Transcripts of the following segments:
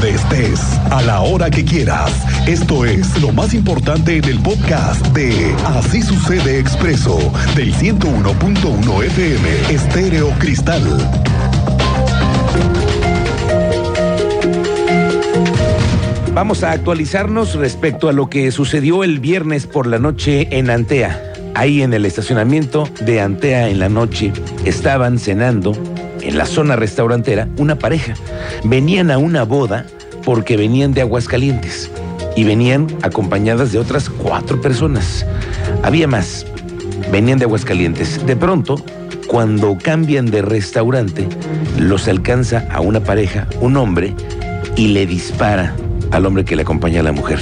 donde estés, a la hora que quieras. Esto es lo más importante en el podcast de Así sucede expreso del 101.1 FM Estéreo Cristal. Vamos a actualizarnos respecto a lo que sucedió el viernes por la noche en Antea. Ahí en el estacionamiento de Antea en la noche estaban cenando en la zona restaurantera una pareja. Venían a una boda porque venían de Aguascalientes y venían acompañadas de otras cuatro personas. Había más, venían de Aguascalientes. De pronto, cuando cambian de restaurante, los alcanza a una pareja, un hombre, y le dispara al hombre que le acompaña a la mujer,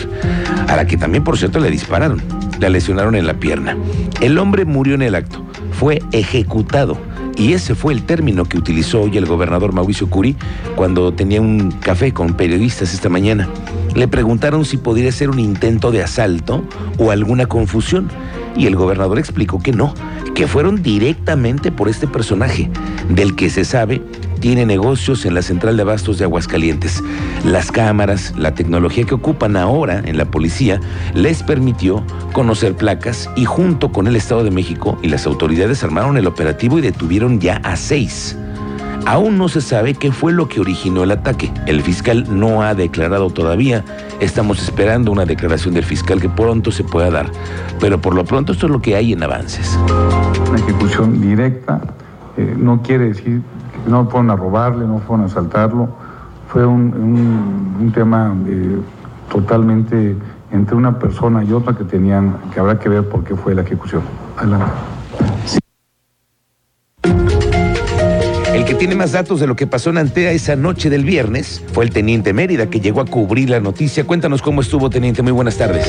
a la que también, por cierto, le dispararon, la lesionaron en la pierna. El hombre murió en el acto, fue ejecutado. Y ese fue el término que utilizó hoy el gobernador Mauricio Curi cuando tenía un café con periodistas esta mañana. Le preguntaron si podría ser un intento de asalto o alguna confusión. Y el gobernador explicó que no, que fueron directamente por este personaje, del que se sabe tiene negocios en la central de abastos de Aguascalientes. Las cámaras, la tecnología que ocupan ahora en la policía, les permitió conocer placas y junto con el Estado de México y las autoridades armaron el operativo y detuvieron ya a seis. Aún no se sabe qué fue lo que originó el ataque. El fiscal no ha declarado todavía. Estamos esperando una declaración del fiscal que pronto se pueda dar. Pero por lo pronto esto es lo que hay en avances. Una ejecución directa eh, no quiere decir no fueron a robarle, no fueron a asaltarlo. Fue un, un- tema eh, totalmente entre una persona y otra que tenían, que habrá que ver por qué fue la ejecución. Adelante. El que tiene más datos de lo que pasó en Antea esa noche del viernes fue el teniente Mérida que llegó a cubrir la noticia. Cuéntanos cómo estuvo, teniente. Muy buenas tardes.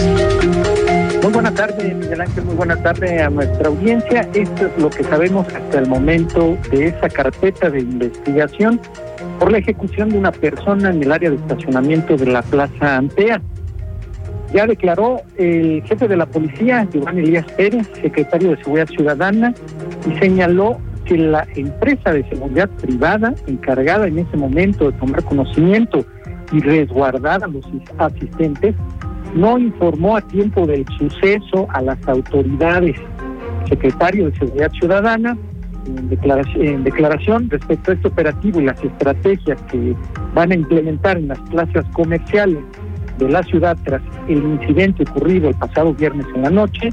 Muy buena tarde, Miguel Ángel, muy buena tarde a nuestra audiencia. Esto es lo que sabemos hasta el momento de esa carpeta de investigación por la ejecución de una persona en el área de estacionamiento de la Plaza Antea. Ya declaró el jefe de la policía, Giovanni Elías Pérez, secretario de Seguridad Ciudadana, y señaló que la empresa de seguridad privada encargada en ese momento de tomar conocimiento y resguardar a los asistentes no informó a tiempo del suceso a las autoridades. Secretario de Seguridad Ciudadana, en declaración, en declaración respecto a este operativo y las estrategias que van a implementar en las plazas comerciales de la ciudad tras el incidente ocurrido el pasado viernes en la noche,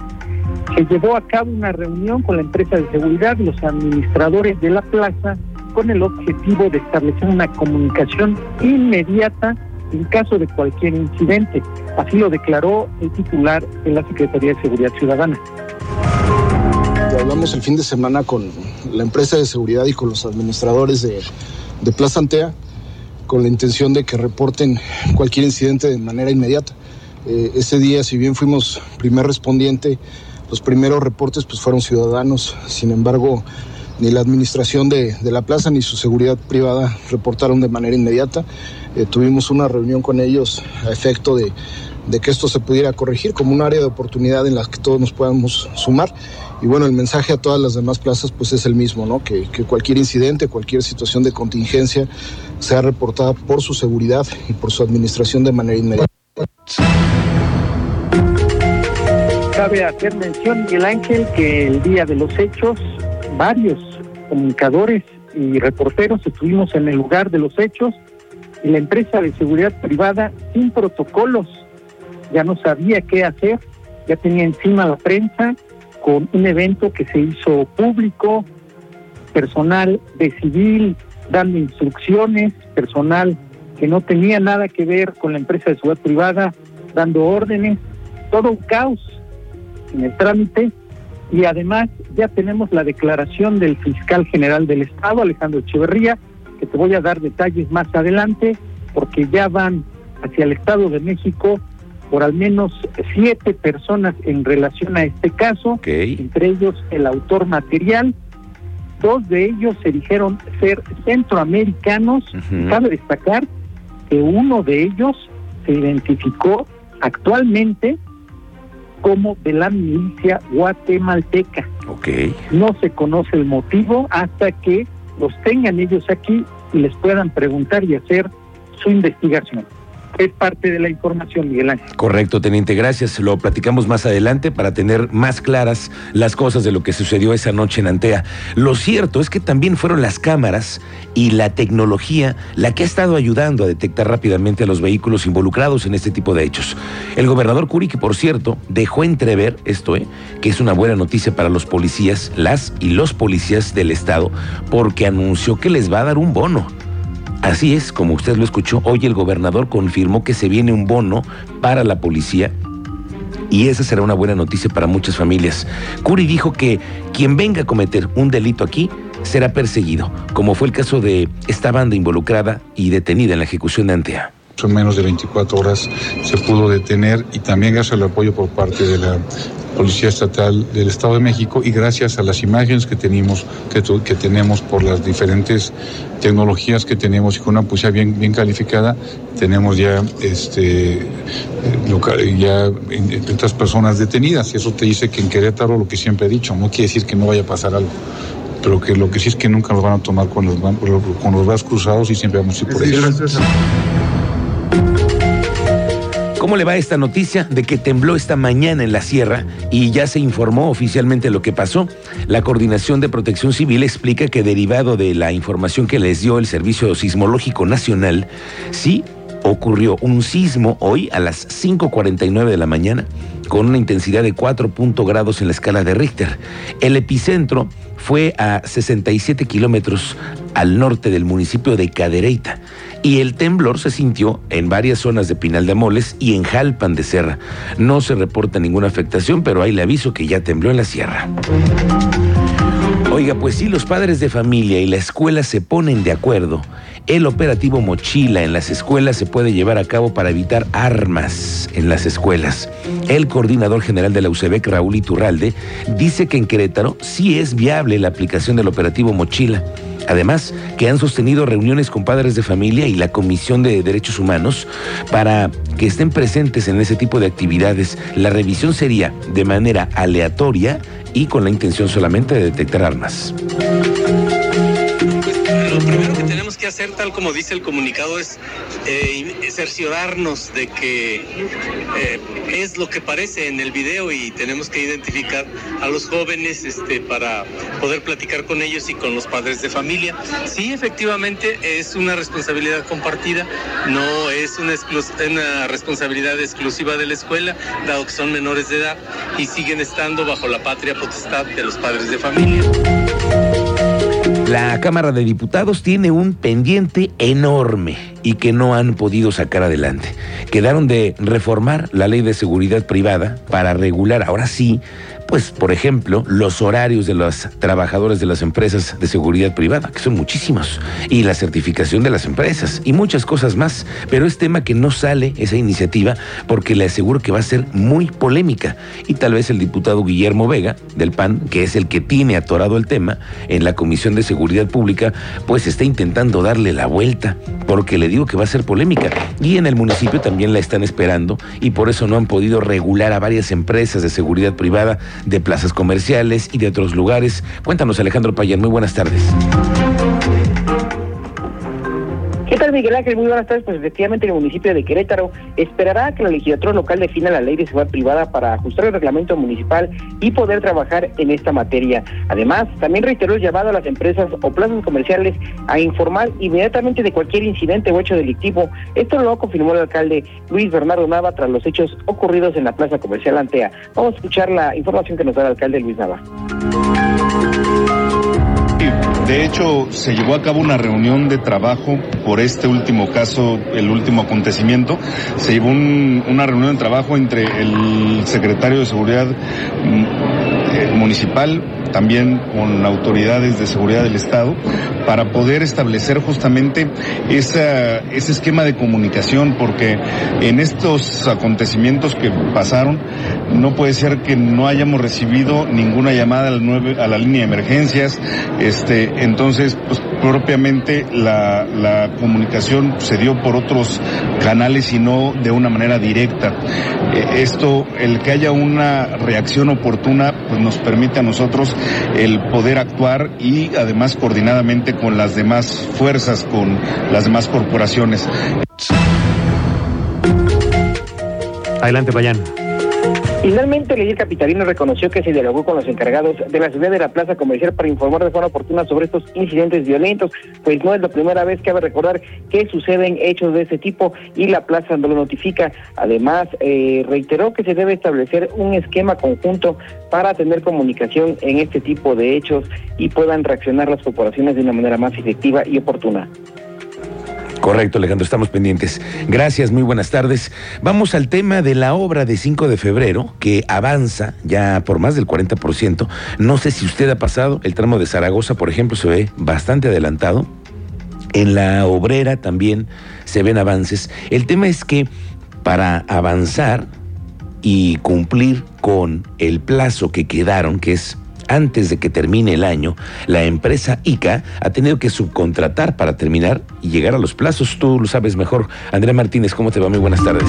se llevó a cabo una reunión con la empresa de seguridad y los administradores de la plaza con el objetivo de establecer una comunicación inmediata en caso de cualquier incidente. Así lo declaró el titular de la Secretaría de Seguridad Ciudadana. Hablamos el fin de semana con la empresa de seguridad y con los administradores de, de Plaza Antea con la intención de que reporten cualquier incidente de manera inmediata. Eh, ese día, si bien fuimos primer respondiente, los primeros reportes pues, fueron ciudadanos. Sin embargo, ni la administración de, de la plaza ni su seguridad privada reportaron de manera inmediata. Eh, tuvimos una reunión con ellos a efecto de, que esto se pudiera corregir como un área de oportunidad en la que todos nos podamos sumar. Y bueno, el mensaje a todas las demás plazas pues es el mismo, ¿no? Que, que cualquier incidente, cualquier situación de contingencia sea reportada por su seguridad y por su administración de manera inmediata. Cabe hacer mención, Miguel Ángel, que el día de los hechos, varios comunicadores y reporteros estuvimos en el lugar de los hechos y la empresa de seguridad privada sin protocolos. Ya no sabía qué hacer, ya tenía encima la prensa con un evento que se hizo público, personal de civil dando instrucciones, personal que no tenía nada que ver con la empresa de seguridad privada dando órdenes, todo un caos en el trámite. Y además ya tenemos la declaración del fiscal general del Estado, Alejandro Echeverría, que te voy a dar detalles más adelante, porque ya van hacia el Estado de México por al menos siete personas en relación a este caso, entre ellos el autor material. Dos de ellos se dijeron ser centroamericanos. Cabe destacar que uno de ellos se identificó actualmente como de la milicia guatemalteca. No se conoce el motivo hasta que los tengan ellos aquí y les puedan preguntar y hacer su investigación es parte de la información, Miguel Ángel. Correcto, teniente, gracias. Lo platicamos más adelante para tener más claras las cosas de lo que sucedió esa noche en Antea. Lo cierto es que también fueron las cámaras y la tecnología la que ha estado ayudando a detectar rápidamente a los vehículos involucrados en este tipo de hechos. El gobernador Curi, por cierto dejó entrever esto, ¿eh? que es una buena noticia para los policías, las y los policías del Estado, porque anunció que les va a dar un bono. Así es, como usted lo escuchó, hoy el gobernador confirmó que se viene un bono para la policía y esa será una buena noticia para muchas familias. Curi dijo que quien venga a cometer un delito aquí será perseguido, como fue el caso de esta banda involucrada y detenida en la ejecución de Antea. En menos de 24 horas se pudo detener y también gracias al apoyo por parte de la Policía Estatal del Estado de México y gracias a las imágenes que tenemos, que, que tenemos por las diferentes tecnologías que tenemos y con una policía bien, bien calificada, tenemos ya este local, ya estas personas detenidas. Y eso te dice que en Querétaro lo que siempre he dicho, no quiere decir que no vaya a pasar algo pero que lo que sí es que nunca nos van a tomar con los, con los brazos cruzados y siempre vamos a ir por ellos. ¿Cómo le va esta noticia de que tembló esta mañana en la sierra y ya se informó oficialmente lo que pasó? La Coordinación de Protección Civil explica que derivado de la información que les dio el Servicio Sismológico Nacional, sí ocurrió un sismo hoy a las 5.49 de la mañana con una intensidad de 4 grados en la escala de Richter. El epicentro fue a 67 kilómetros al norte del municipio de Cadereyta y el temblor se sintió en varias zonas de Pinal de Moles y en Jalpan de Serra. No se reporta ninguna afectación, pero ahí le aviso que ya tembló en la sierra. Oiga, pues si los padres de familia y la escuela se ponen de acuerdo, el operativo Mochila en las escuelas se puede llevar a cabo para evitar armas en las escuelas. El coordinador general de la UCEBEC, Raúl Iturralde, dice que en Querétaro sí es viable la aplicación del operativo Mochila Además, que han sostenido reuniones con padres de familia y la Comisión de Derechos Humanos para que estén presentes en ese tipo de actividades. La revisión sería de manera aleatoria y con la intención solamente de detectar armas hacer, tal como dice el comunicado, es eh, cerciorarnos de que eh, es lo que parece en el video y tenemos que identificar a los jóvenes este, para poder platicar con ellos y con los padres de familia. Sí, efectivamente es una responsabilidad compartida, no es una, una responsabilidad exclusiva de la escuela, dado que son menores de edad y siguen estando bajo la patria potestad de los padres de familia. La Cámara de Diputados tiene un pendiente enorme y que no han podido sacar adelante. Quedaron de reformar la ley de seguridad privada para regular, ahora sí, pues, por ejemplo, los horarios de los trabajadores de las empresas de seguridad privada, que son muchísimos, y la certificación de las empresas, y muchas cosas más. Pero es tema que no sale esa iniciativa porque le aseguro que va a ser muy polémica. Y tal vez el diputado Guillermo Vega, del PAN, que es el que tiene atorado el tema en la Comisión de Seguridad Pública, pues está intentando darle la vuelta, porque le digo que va a ser polémica. Y en el municipio también la están esperando, y por eso no han podido regular a varias empresas de seguridad privada de plazas comerciales y de otros lugares. Cuéntanos, Alejandro Payán, muy buenas tardes. ¿Qué tal, Miguel Ángel? Muy buenas tardes. Pues efectivamente el municipio de Querétaro esperará que la legislatura local defina la ley de seguridad privada para ajustar el reglamento municipal y poder trabajar en esta materia. Además, también reiteró el llamado a las empresas o plazas comerciales a informar inmediatamente de cualquier incidente o hecho delictivo. Esto lo confirmó el alcalde Luis Bernardo Nava tras los hechos ocurridos en la plaza comercial Antea. Vamos a escuchar la información que nos da el alcalde Luis Nava. De hecho, se llevó a cabo una reunión de trabajo por este último caso, el último acontecimiento. Se llevó una reunión de trabajo entre el secretario de Seguridad mm, Municipal, también con autoridades de seguridad del Estado, para poder establecer justamente esa, ese esquema de comunicación, porque en estos acontecimientos que pasaron, no puede ser que no hayamos recibido ninguna llamada a la, a la línea de emergencias, este, entonces, pues propiamente la, comunicación se dio por otros canales y no de una manera directa. Eh, esto, el que haya una reacción oportuna, pues nos permite a nosotros el poder actuar y además coordinadamente con las demás fuerzas, con las demás corporaciones. Adelante, Payán. Finalmente, líder capitalino reconoció que se dialogó con los encargados de la ciudad de la plaza comercial para informar de forma oportuna sobre estos incidentes violentos, pues no es la primera vez que cabe recordar que suceden hechos de ese tipo y la plaza no lo notifica. Además, eh, reiteró que se debe establecer un esquema conjunto para tener comunicación en este tipo de hechos y puedan reaccionar las corporaciones de una manera más efectiva y oportuna. Correcto, Alejandro, estamos pendientes. Gracias, muy buenas tardes. Vamos al tema de la obra de 5 de febrero, que avanza ya por más del 40%. No sé si usted ha pasado, el tramo de Zaragoza, por ejemplo, se ve bastante adelantado. En la obrera también se ven avances. El tema es que para avanzar y cumplir con el plazo que quedaron, que es antes de que termine el año, la empresa ICA ha tenido que subcontratar para terminar y llegar a los plazos. Tú lo sabes mejor. Andrea Martínez, ¿cómo te va? Muy buenas tardes.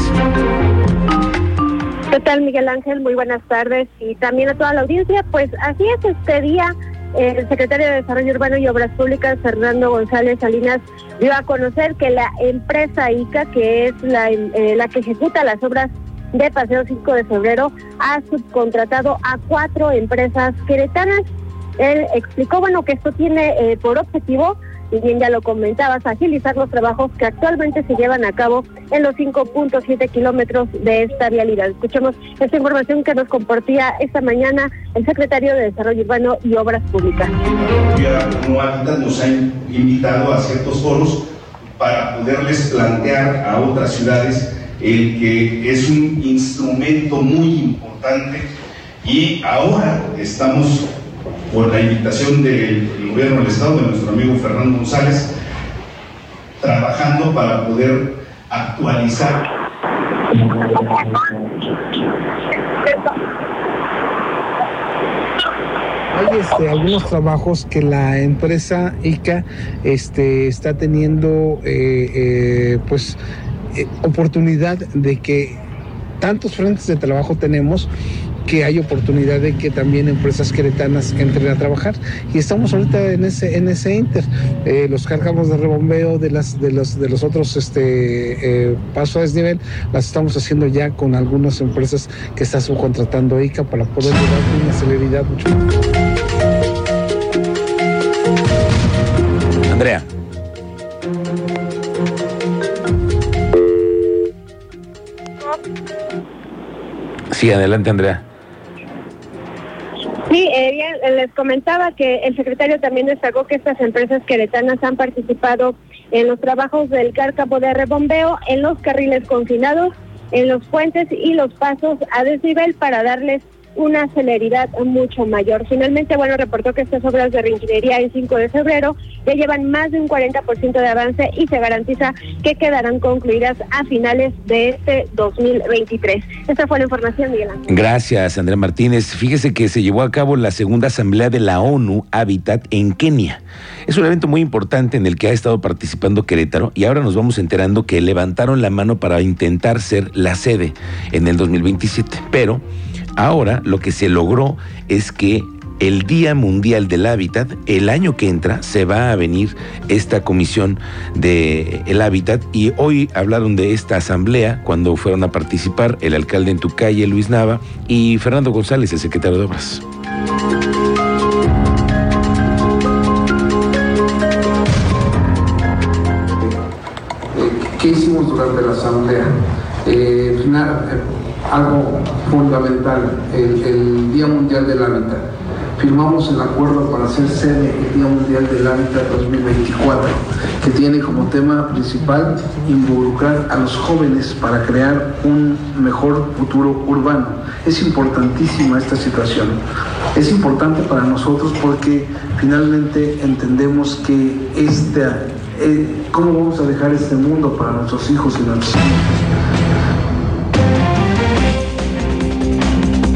¿Qué tal, Miguel Ángel? Muy buenas tardes y también a toda la audiencia. Pues así es este día. El secretario de Desarrollo Urbano y Obras Públicas, Fernando González Salinas, dio a conocer que la empresa ICA, que es la, eh, la que ejecuta las obras de Paseo 5 de Febrero ha subcontratado a cuatro empresas queretanas. Él explicó, bueno, que esto tiene eh, por objetivo, y bien ya lo comentabas, agilizar los trabajos que actualmente se llevan a cabo en los 5.7 kilómetros de esta vialidad. Escuchemos esta información que nos compartía esta mañana el secretario de Desarrollo Urbano y Obras Públicas. Como Hábitat nos ha invitado a ciertos foros para poderles plantear a otras ciudades el que es un instrumento muy importante y ahora estamos por la invitación del gobierno del Estado, de nuestro amigo Fernando González, trabajando para poder actualizar. Hay este, algunos trabajos que la empresa ICA este, está teniendo eh, eh, pues oportunidad de que tantos frentes de trabajo tenemos que hay oportunidad de que también empresas queretanas entren a trabajar y estamos ahorita en ese en ese inter eh, los cargamos de rebombeo de las de los de los otros este eh, pasos a desnivel las estamos haciendo ya con algunas empresas que está subcontratando ICA para poder llevar una celeridad mucho más. Andrea Adelante, Andrea. Sí, eh, bien, les comentaba que el secretario también destacó que estas empresas queretanas han participado en los trabajos del cárcamo de rebombeo, en los carriles confinados, en los puentes y los pasos a desnivel para darles una celeridad mucho mayor. Finalmente, bueno, reportó que estas obras de reingeniería en 5 de febrero ya llevan más de un 40% de avance y se garantiza que quedarán concluidas a finales de este 2023. Esta fue la información, Miguel. Gracias, Andrea Martínez. Fíjese que se llevó a cabo la segunda asamblea de la ONU Habitat en Kenia. Es un evento muy importante en el que ha estado participando Querétaro y ahora nos vamos enterando que levantaron la mano para intentar ser la sede en el 2027. Pero Ahora lo que se logró es que el Día Mundial del Hábitat, el año que entra, se va a venir esta comisión del el hábitat y hoy hablaron de esta asamblea cuando fueron a participar el alcalde en tu calle, Luis Nava, y Fernando González, el secretario de Obras. ¿Qué hicimos durante la asamblea? Eh, algo fundamental, el, Día Mundial del Hábitat. Firmamos el acuerdo para hacer sede el Día Mundial del Hábitat 2024, que tiene como tema principal involucrar a los jóvenes para crear un mejor futuro urbano. Es importantísima esta situación. Es importante para nosotros porque finalmente entendemos que esta, eh, cómo vamos a dejar este mundo para nuestros hijos y nuestros hijos